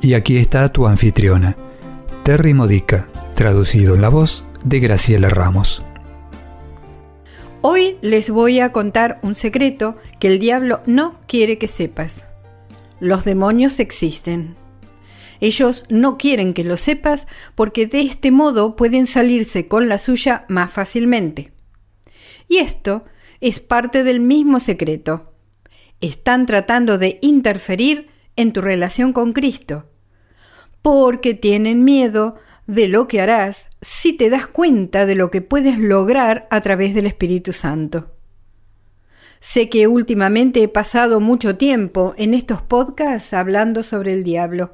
Y aquí está tu anfitriona, Terry Modica, traducido en la voz de Graciela Ramos. Hoy les voy a contar un secreto que el diablo no quiere que sepas. Los demonios existen. Ellos no quieren que lo sepas porque de este modo pueden salirse con la suya más fácilmente. Y esto es parte del mismo secreto. Están tratando de interferir en tu relación con Cristo, porque tienen miedo de lo que harás si te das cuenta de lo que puedes lograr a través del Espíritu Santo. Sé que últimamente he pasado mucho tiempo en estos podcasts hablando sobre el diablo.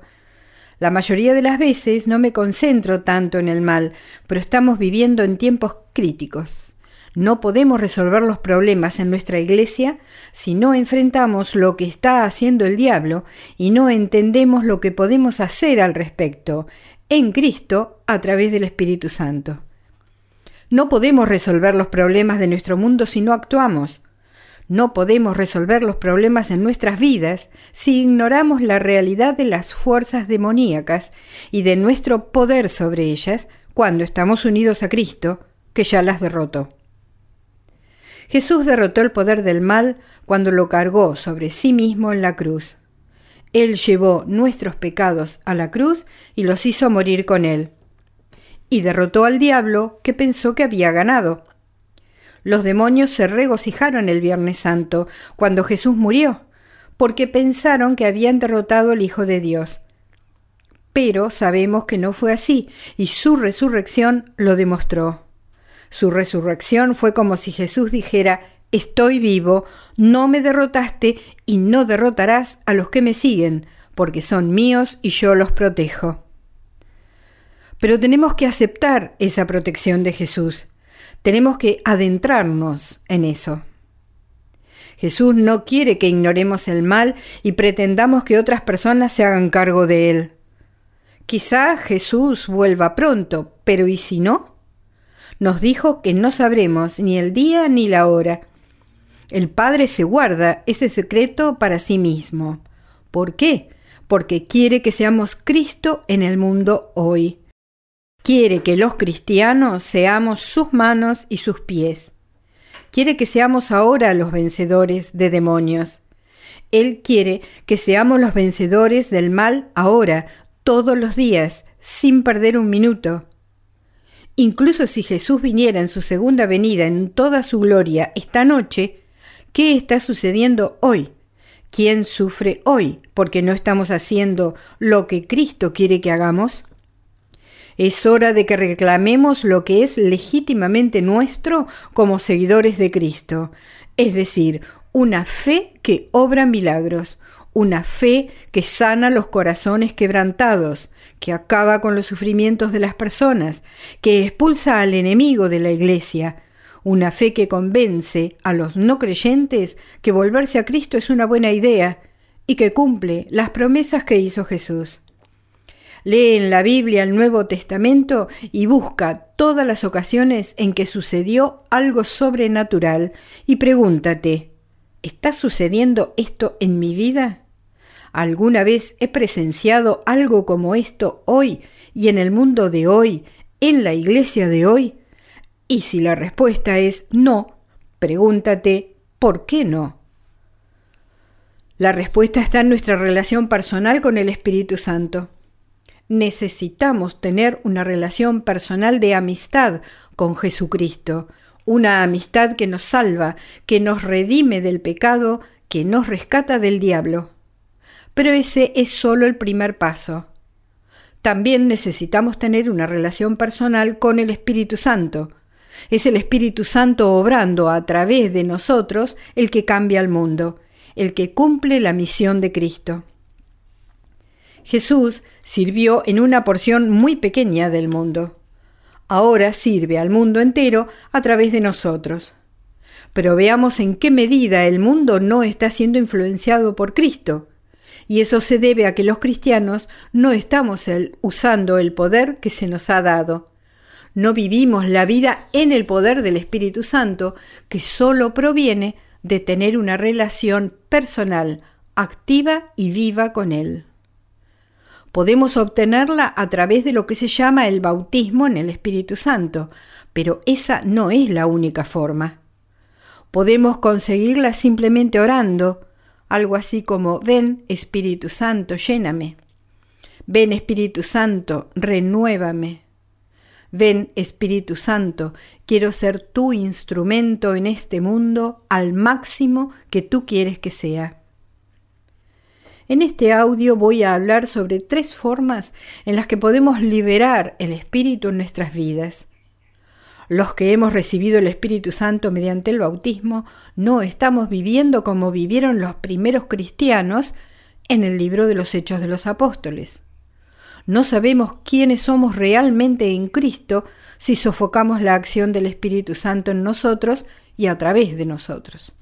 La mayoría de las veces no me concentro tanto en el mal, pero estamos viviendo en tiempos críticos. No podemos resolver los problemas en nuestra iglesia si no enfrentamos lo que está haciendo el diablo y no entendemos lo que podemos hacer al respecto en Cristo a través del Espíritu Santo. No podemos resolver los problemas de nuestro mundo si no actuamos. No podemos resolver los problemas en nuestras vidas si ignoramos la realidad de las fuerzas demoníacas y de nuestro poder sobre ellas cuando estamos unidos a Cristo, que ya las derrotó. Jesús derrotó el poder del mal cuando lo cargó sobre sí mismo en la cruz. Él llevó nuestros pecados a la cruz y los hizo morir con él. Y derrotó al diablo que pensó que había ganado. Los demonios se regocijaron el Viernes Santo cuando Jesús murió, porque pensaron que habían derrotado al Hijo de Dios. Pero sabemos que no fue así, y su resurrección lo demostró. Su resurrección fue como si Jesús dijera, estoy vivo, no me derrotaste y no derrotarás a los que me siguen, porque son míos y yo los protejo. Pero tenemos que aceptar esa protección de Jesús. Tenemos que adentrarnos en eso. Jesús no quiere que ignoremos el mal y pretendamos que otras personas se hagan cargo de él. Quizá Jesús vuelva pronto, pero ¿y si no? Nos dijo que no sabremos ni el día ni la hora. El Padre se guarda ese secreto para sí mismo. ¿Por qué? Porque quiere que seamos Cristo en el mundo hoy. Quiere que los cristianos seamos sus manos y sus pies. Quiere que seamos ahora los vencedores de demonios. Él quiere que seamos los vencedores del mal ahora, todos los días, sin perder un minuto. Incluso si Jesús viniera en su segunda venida en toda su gloria esta noche, ¿qué está sucediendo hoy? ¿Quién sufre hoy porque no estamos haciendo lo que Cristo quiere que hagamos? Es hora de que reclamemos lo que es legítimamente nuestro como seguidores de Cristo, es decir, una fe que obra milagros, una fe que sana los corazones quebrantados, que acaba con los sufrimientos de las personas, que expulsa al enemigo de la Iglesia, una fe que convence a los no creyentes que volverse a Cristo es una buena idea y que cumple las promesas que hizo Jesús. Lee en la Biblia el Nuevo Testamento y busca todas las ocasiones en que sucedió algo sobrenatural y pregúntate, ¿está sucediendo esto en mi vida? ¿Alguna vez he presenciado algo como esto hoy y en el mundo de hoy, en la iglesia de hoy? Y si la respuesta es no, pregúntate, ¿por qué no? La respuesta está en nuestra relación personal con el Espíritu Santo. Necesitamos tener una relación personal de amistad con Jesucristo, una amistad que nos salva, que nos redime del pecado, que nos rescata del diablo. Pero ese es solo el primer paso. También necesitamos tener una relación personal con el Espíritu Santo. Es el Espíritu Santo obrando a través de nosotros el que cambia el mundo, el que cumple la misión de Cristo. Jesús sirvió en una porción muy pequeña del mundo. Ahora sirve al mundo entero a través de nosotros. Pero veamos en qué medida el mundo no está siendo influenciado por Cristo. Y eso se debe a que los cristianos no estamos usando el poder que se nos ha dado. No vivimos la vida en el poder del Espíritu Santo, que solo proviene de tener una relación personal, activa y viva con Él. Podemos obtenerla a través de lo que se llama el bautismo en el Espíritu Santo, pero esa no es la única forma. Podemos conseguirla simplemente orando, algo así como, ven Espíritu Santo, lléname. Ven Espíritu Santo, renuévame. Ven Espíritu Santo, quiero ser tu instrumento en este mundo al máximo que tú quieres que sea. En este audio voy a hablar sobre tres formas en las que podemos liberar el Espíritu en nuestras vidas. Los que hemos recibido el Espíritu Santo mediante el bautismo no estamos viviendo como vivieron los primeros cristianos en el libro de los Hechos de los Apóstoles. No sabemos quiénes somos realmente en Cristo si sofocamos la acción del Espíritu Santo en nosotros y a través de nosotros.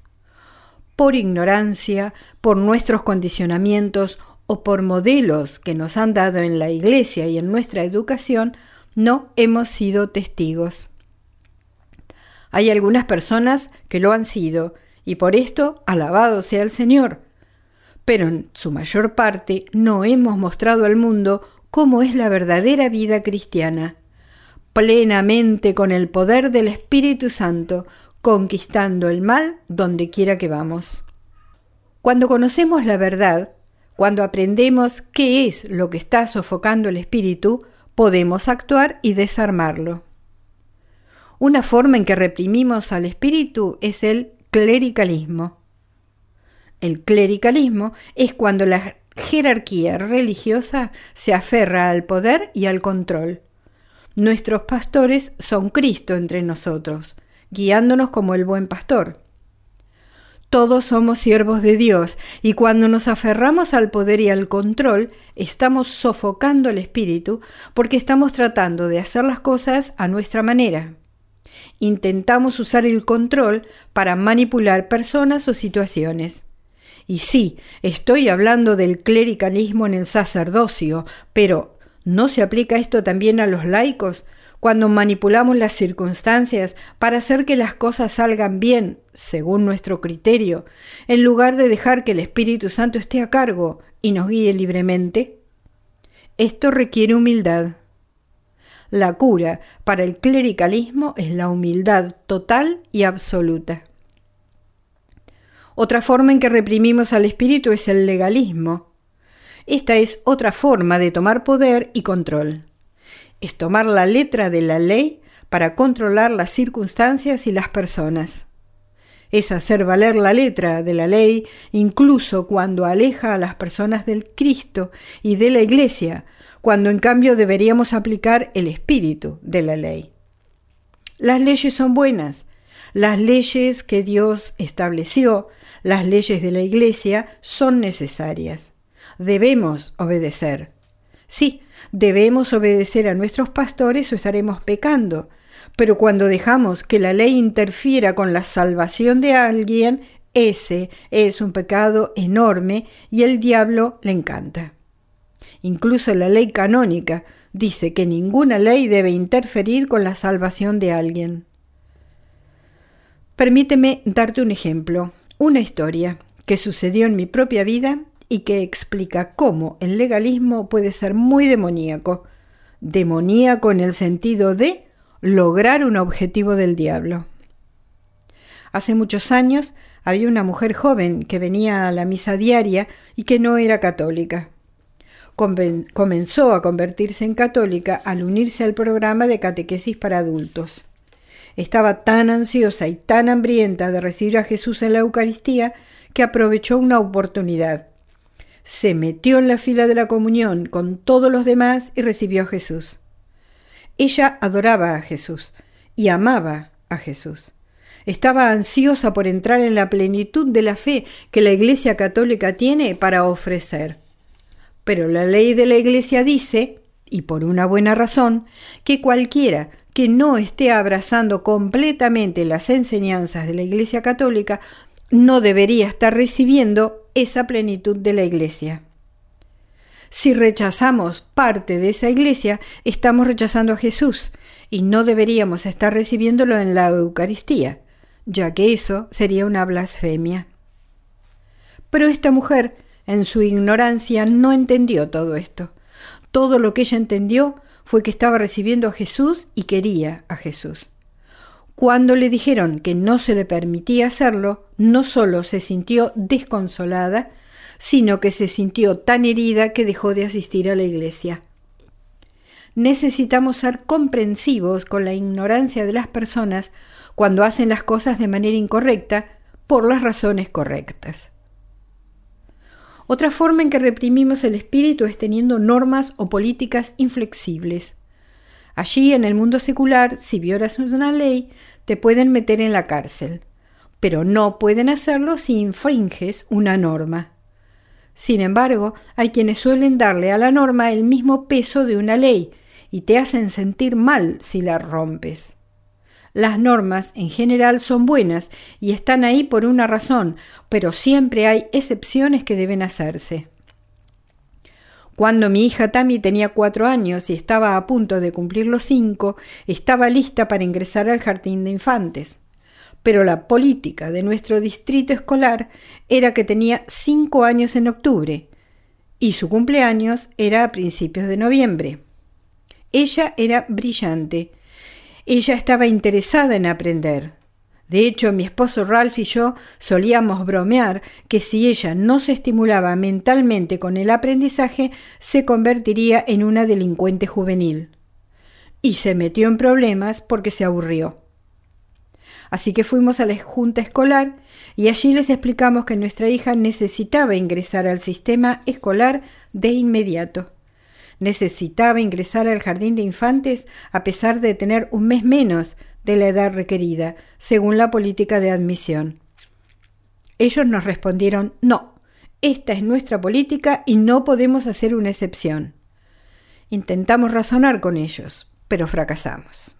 Por ignorancia, por nuestros condicionamientos o por modelos que nos han dado en la Iglesia y en nuestra educación, no hemos sido testigos. Hay algunas personas que lo han sido, y por esto alabado sea el Señor. Pero en su mayor parte no hemos mostrado al mundo cómo es la verdadera vida cristiana, plenamente con el poder del Espíritu Santo, conquistando el mal donde quiera que vamos. Cuando conocemos la verdad, cuando aprendemos qué es lo que está sofocando el espíritu, podemos actuar y desarmarlo. Una forma en que reprimimos al espíritu es el clericalismo. El clericalismo es cuando la jerarquía religiosa se aferra al poder y al control. Nuestros pastores son Cristo entre nosotros, guiándonos como el buen pastor. Todos somos siervos de Dios y cuando nos aferramos al poder y al control, estamos sofocando el espíritu porque estamos tratando de hacer las cosas a nuestra manera. Intentamos usar el control para manipular personas o situaciones. Y sí, estoy hablando del clericalismo en el sacerdocio, pero ¿no se aplica esto también a los laicos? Cuando manipulamos las circunstancias para hacer que las cosas salgan bien, según nuestro criterio, en lugar de dejar que el Espíritu Santo esté a cargo y nos guíe libremente. Esto requiere humildad. La cura para el clericalismo es la humildad total y absoluta. Otra forma en que reprimimos al espíritu es el legalismo. Esta es otra forma de tomar poder y control. Es tomar la letra de la ley para controlar las circunstancias y las personas. Es hacer valer la letra de la ley incluso cuando aleja a las personas del Cristo y de la Iglesia, cuando en cambio deberíamos aplicar el espíritu de la ley. Las leyes son buenas, las leyes que Dios estableció, las leyes de la Iglesia, son necesarias. Debemos obedecer. Sí, debemos obedecer a nuestros pastores o estaremos pecando, pero cuando dejamos que la ley interfiera con la salvación de alguien, ese es un pecado enorme y el diablo le encanta. Incluso la ley canónica dice que ninguna ley debe interferir con la salvación de alguien. Permíteme darte un ejemplo, una historia que sucedió en mi propia vida y que explica cómo el legalismo puede ser muy demoníaco. Demoníaco en el sentido de lograr un objetivo del diablo. Hace muchos años había una mujer joven que venía a la misa diaria y que no era católica. Comenzó a convertirse en católica al unirse al programa de catequesis para adultos. Estaba tan ansiosa y tan hambrienta de recibir a Jesús en la Eucaristía que aprovechó una oportunidad. Se metió en la fila de la comunión con todos los demás y recibió a Jesús. Ella adoraba a Jesús y amaba a Jesús. Estaba ansiosa por entrar en la plenitud de la fe que la Iglesia Católica tiene para ofrecer. Pero la ley de la Iglesia dice, y por una buena razón, que cualquiera que no esté abrazando completamente las enseñanzas de la Iglesia Católica no debería estar recibiendo esa plenitud de la Iglesia. Si rechazamos parte de esa Iglesia, estamos rechazando a Jesús y no deberíamos estar recibiéndolo en la Eucaristía, ya que eso sería una blasfemia. Pero esta mujer, en su ignorancia, no entendió todo esto. Todo lo que ella entendió fue que estaba recibiendo a Jesús y quería a Jesús. Cuando le dijeron que no se le permitía hacerlo, no solo se sintió desconsolada, sino que se sintió tan herida que dejó de asistir a la iglesia. Necesitamos ser comprensivos con la ignorancia de las personas cuando hacen las cosas de manera incorrecta por las razones correctas. Otra forma en que reprimimos el espíritu es teniendo normas o políticas inflexibles. Allí, en el mundo secular, si violas una ley, te pueden meter en la cárcel, pero no pueden hacerlo si infringes una norma. Sin embargo, hay quienes suelen darle a la norma el mismo peso de una ley y te hacen sentir mal si la rompes. Las normas en general son buenas y están ahí por una razón, pero siempre hay excepciones que deben hacerse. Cuando mi hija Tammy tenía cuatro años y estaba a punto de cumplir los cinco, estaba lista para ingresar al jardín de infantes. Pero la política de nuestro distrito escolar era que tenía cinco años en octubre y su cumpleaños era a principios de noviembre. Ella era brillante ella estaba interesada en aprender. De hecho, mi esposo Ralph y yo solíamos bromear que si ella no se estimulaba mentalmente con el aprendizaje, se convertiría en una delincuente juvenil. Y se metió en problemas porque se aburrió. Así que fuimos a la junta escolar y allí les explicamos que nuestra hija necesitaba ingresar al sistema escolar de inmediato necesitaba ingresar al jardín de infantes a pesar de tener un mes menos de la edad requerida, según la política de admisión. Ellos nos respondieron no, esta es nuestra política y no podemos hacer una excepción. Intentamos razonar con ellos, pero fracasamos.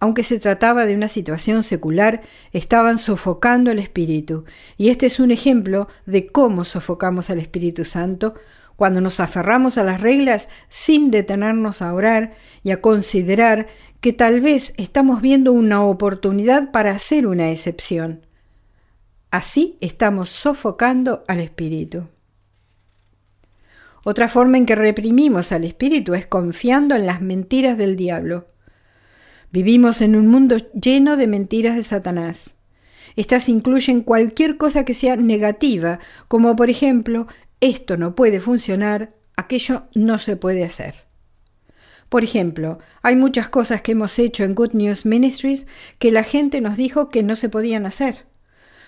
Aunque se trataba de una situación secular, estaban sofocando el Espíritu, y este es un ejemplo de cómo sofocamos al Espíritu Santo cuando nos aferramos a las reglas sin detenernos a orar y a considerar que tal vez estamos viendo una oportunidad para hacer una excepción. Así estamos sofocando al espíritu. Otra forma en que reprimimos al espíritu es confiando en las mentiras del diablo. Vivimos en un mundo lleno de mentiras de Satanás. Estas incluyen cualquier cosa que sea negativa, como por ejemplo esto no puede funcionar, aquello no se puede hacer. Por ejemplo, hay muchas cosas que hemos hecho en Good News Ministries que la gente nos dijo que no se podían hacer.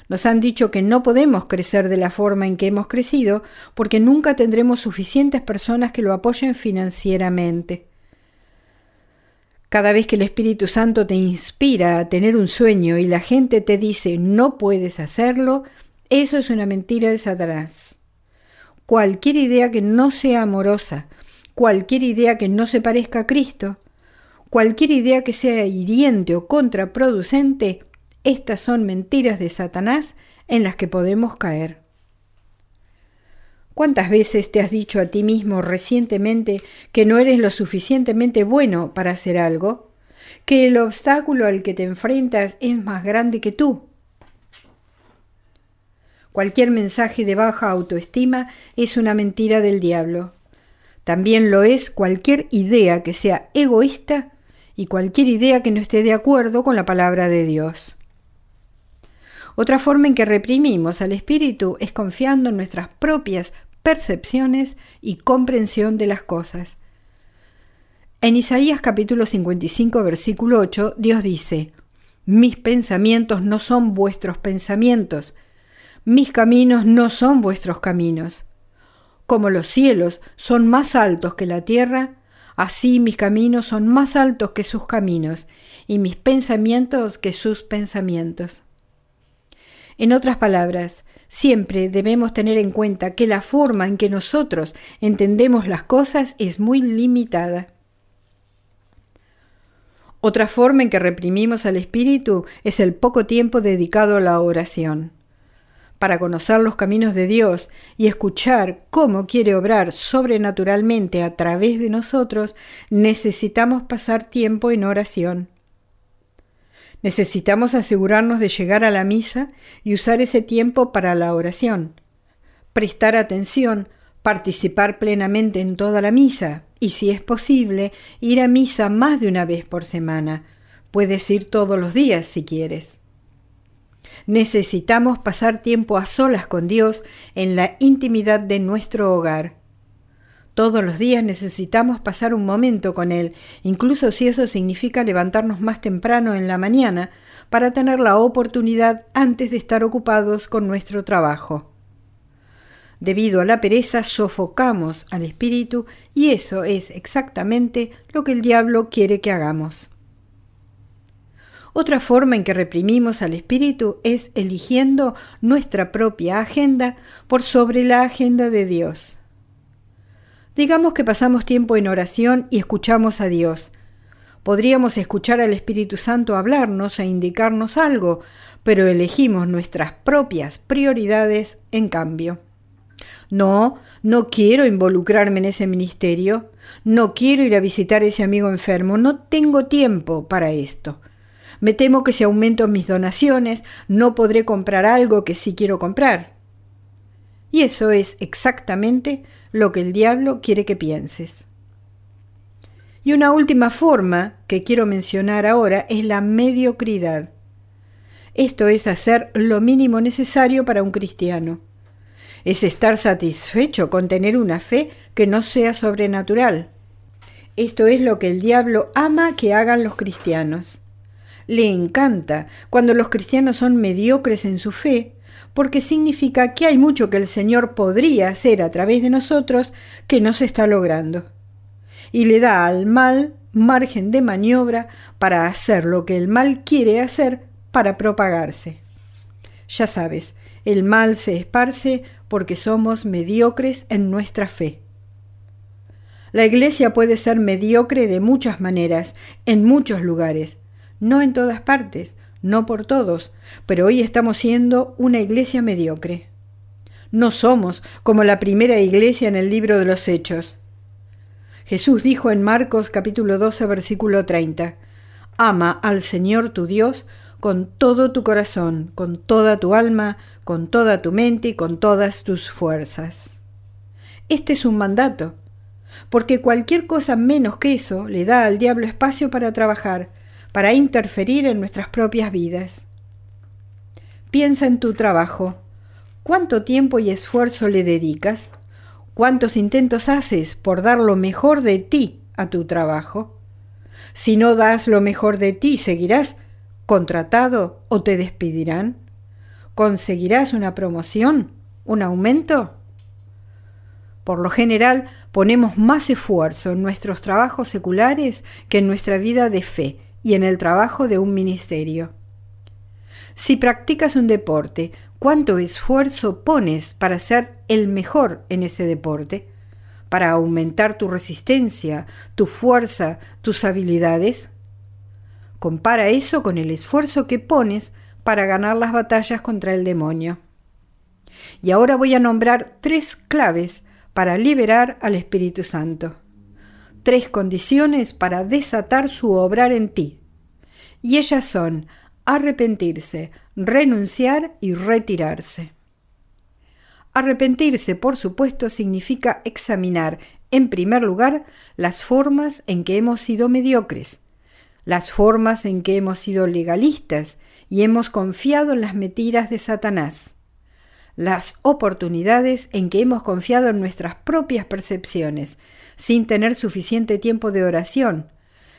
Nos han dicho que no podemos crecer de la forma en que hemos crecido porque nunca tendremos suficientes personas que lo apoyen financieramente. Cada vez que el Espíritu Santo te inspira a tener un sueño y la gente te dice no puedes hacerlo, eso es una mentira de Satanás cualquier idea que no sea amorosa, cualquier idea que no se parezca a Cristo, cualquier idea que sea hiriente o contraproducente, estas son mentiras de Satanás en las que podemos caer. ¿Cuántas veces te has dicho a ti mismo recientemente que no eres lo suficientemente bueno para hacer algo? ¿Que el obstáculo al que te enfrentas es más grande que tú? Cualquier mensaje de baja autoestima es una mentira del diablo. También lo es cualquier idea que sea egoísta y cualquier idea que no esté de acuerdo con la palabra de Dios. Otra forma en que reprimimos al espíritu es confiando en nuestras propias percepciones y comprensión de las cosas. En Isaías capítulo 55 versículo 8 Dios dice, Mis pensamientos no son vuestros pensamientos, mis caminos no son vuestros caminos. Como los cielos son más altos que la tierra, así mis caminos son más altos que sus caminos, y mis pensamientos que sus pensamientos. En otras palabras, siempre debemos tener en cuenta que la forma en que nosotros entendemos las cosas es muy limitada. Otra forma en que reprimimos al espíritu es el poco tiempo dedicado a la oración. Para conocer los caminos de Dios y escuchar cómo quiere obrar sobrenaturalmente a través de nosotros, necesitamos pasar tiempo en oración. Necesitamos asegurarnos de llegar a la misa y usar ese tiempo para la oración. Prestar atención, participar plenamente en toda la misa y, si es posible, ir a misa más de una vez por semana. Puedes ir todos los días si quieres. Necesitamos pasar tiempo a solas con Dios en la intimidad de nuestro hogar. Todos los días necesitamos pasar un momento con Él, incluso si eso significa levantarnos más temprano en la mañana para tener la oportunidad antes de estar ocupados con nuestro trabajo. Debido a la pereza sofocamos al espíritu y eso es exactamente lo que el diablo quiere que hagamos. Otra forma en que reprimimos al espíritu es eligiendo nuestra propia agenda por sobre la agenda de Dios. Digamos que pasamos tiempo en oración y escuchamos a Dios. Podríamos escuchar al Espíritu Santo hablarnos e indicarnos algo, pero elegimos nuestras propias prioridades en cambio. No, no quiero involucrarme en ese ministerio, no quiero ir a visitar a ese amigo enfermo, no tengo tiempo para esto. Me temo que si aumento mis donaciones no podré comprar algo que sí quiero comprar. Y eso es exactamente lo que el diablo quiere que pienses. Y una última forma que quiero mencionar ahora es la mediocridad. Esto es hacer lo mínimo necesario para un cristiano. Es estar satisfecho con tener una fe que no sea sobrenatural. Esto es lo que el diablo ama que hagan los cristianos. Le encanta cuando los cristianos son mediocres en su fe porque significa que hay mucho que el Señor podría hacer a través de nosotros que no se está logrando. Y le da al mal margen de maniobra para hacer lo que el mal quiere hacer para propagarse. Ya sabes, el mal se esparce porque somos mediocres en nuestra fe. La iglesia puede ser mediocre de muchas maneras, en muchos lugares, no en todas partes, no por todos, pero hoy estamos siendo una iglesia mediocre. No somos como la primera iglesia en el libro de los Hechos. Jesús dijo en Marcos capítulo 12 versículo 30, Ama al Señor tu Dios con todo tu corazón, con toda tu alma, con toda tu mente y con todas tus fuerzas. Este es un mandato, porque cualquier cosa menos que eso le da al diablo espacio para trabajar, para interferir en nuestras propias vidas. Piensa en tu trabajo. ¿Cuánto tiempo y esfuerzo le dedicas? ¿Cuántos intentos haces por dar lo mejor de ti a tu trabajo? Si no das lo mejor de ti, ¿seguirás contratado o te despedirán? ¿Conseguirás una promoción? ¿Un aumento? Por lo general, ponemos más esfuerzo en nuestros trabajos seculares que en nuestra vida de fe y en el trabajo de un ministerio. Si practicas un deporte, ¿cuánto esfuerzo pones para ser el mejor en ese deporte? ¿Para aumentar tu resistencia, tu fuerza, tus habilidades? Compara eso con el esfuerzo que pones para ganar las batallas contra el demonio. Y ahora voy a nombrar tres claves para liberar al Espíritu Santo tres condiciones para desatar su obrar en ti. Y ellas son arrepentirse, renunciar y retirarse. Arrepentirse, por supuesto, significa examinar, en primer lugar, las formas en que hemos sido mediocres, las formas en que hemos sido legalistas y hemos confiado en las mentiras de Satanás, las oportunidades en que hemos confiado en nuestras propias percepciones, sin tener suficiente tiempo de oración,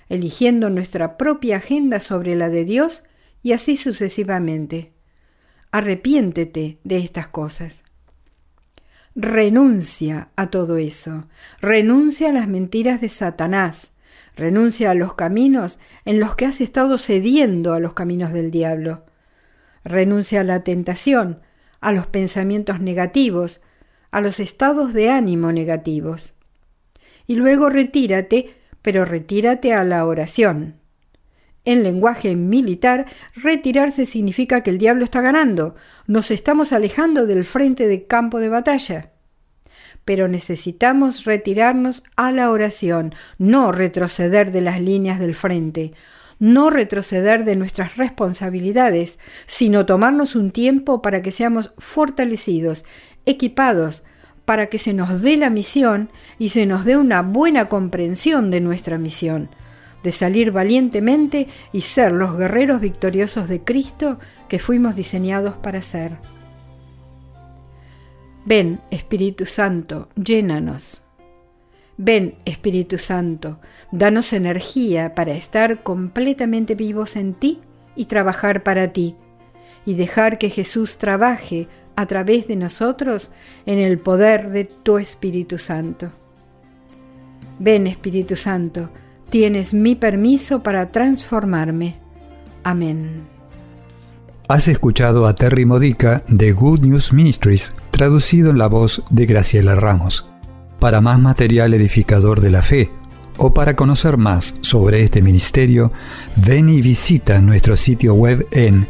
eligiendo nuestra propia agenda sobre la de Dios y así sucesivamente. Arrepiéntete de estas cosas. Renuncia a todo eso. Renuncia a las mentiras de Satanás. Renuncia a los caminos en los que has estado cediendo a los caminos del diablo. Renuncia a la tentación, a los pensamientos negativos, a los estados de ánimo negativos. Y luego retírate, pero retírate a la oración. En lenguaje militar, retirarse significa que el diablo está ganando, nos estamos alejando del frente de campo de batalla. Pero necesitamos retirarnos a la oración, no retroceder de las líneas del frente, no retroceder de nuestras responsabilidades, sino tomarnos un tiempo para que seamos fortalecidos, equipados, para que se nos dé la misión y se nos dé una buena comprensión de nuestra misión de salir valientemente y ser los guerreros victoriosos de Cristo que fuimos diseñados para ser. Ven, Espíritu Santo, llénanos. Ven, Espíritu Santo, danos energía para estar completamente vivos en ti y trabajar para ti, y dejar que Jesús trabaje a través de nosotros en el poder de tu Espíritu Santo. Ven, Espíritu Santo, Tienes mi permiso para transformarme. Amén. Has escuchado a Terry Modica de Good News Ministries, traducido en la voz de Graciela Ramos. Para más material edificador de la fe o para conocer más sobre este ministerio, ven y visita nuestro sitio web en